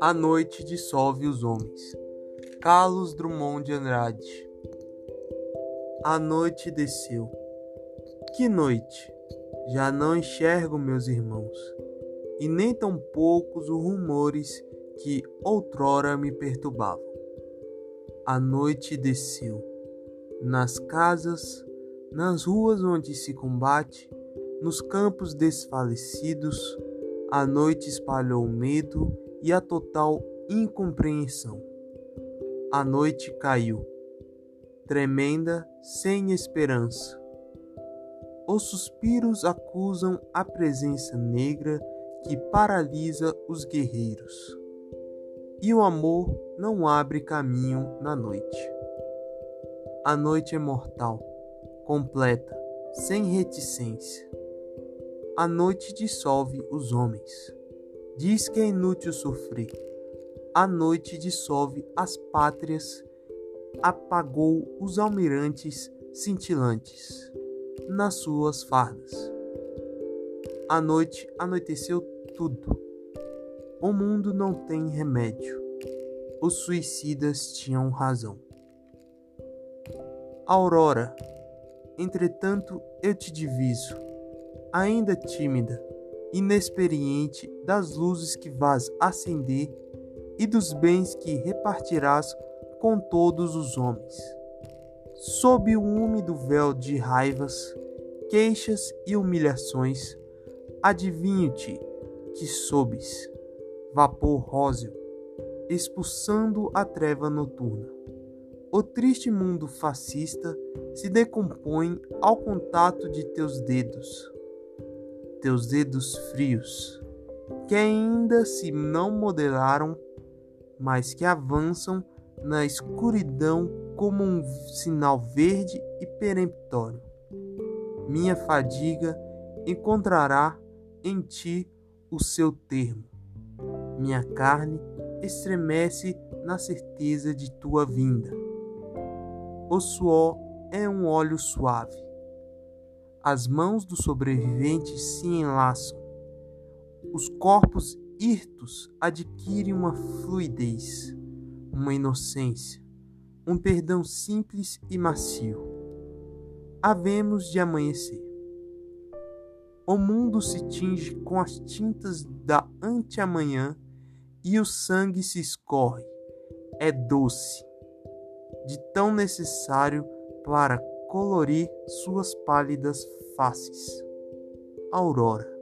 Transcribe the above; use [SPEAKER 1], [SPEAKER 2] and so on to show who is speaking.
[SPEAKER 1] A noite dissolve os homens. Carlos Drummond de Andrade. A noite desceu. Que noite! Já não enxergo meus irmãos, e nem tão poucos os rumores que outrora me perturbavam. A noite desceu. Nas casas, nas ruas onde se combate, nos campos desfalecidos, a noite espalhou o medo e a total incompreensão. A noite caiu, tremenda, sem esperança. Os suspiros acusam a presença negra que paralisa os guerreiros. E o amor não abre caminho na noite. A noite é mortal, completa, sem reticência. A noite dissolve os homens. Diz que é inútil sofrer. A noite dissolve as pátrias, apagou os almirantes cintilantes nas suas fardas. A noite anoiteceu tudo. O mundo não tem remédio. Os suicidas tinham razão. Aurora, entretanto, eu te diviso, ainda tímida inexperiente das luzes que vás acender e dos bens que repartirás com todos os homens. Sob o úmido véu de raivas, queixas e humilhações, adivinho-te que sobes, vapor róseo, expulsando a treva noturna. O triste mundo fascista se decompõe ao contato de teus dedos teus dedos frios, que ainda se não modelaram, mas que avançam na escuridão como um sinal verde e peremptório. Minha fadiga encontrará em ti o seu termo. Minha carne estremece na certeza de tua vinda. O suor é um óleo suave as mãos dos sobreviventes se enlaçam. Os corpos hirtos adquirem uma fluidez, uma inocência, um perdão simples e macio. Havemos de amanhecer. O mundo se tinge com as tintas da anteamanhã e o sangue se escorre. É doce, de tão necessário para colorir suas pálidas faces. Aurora.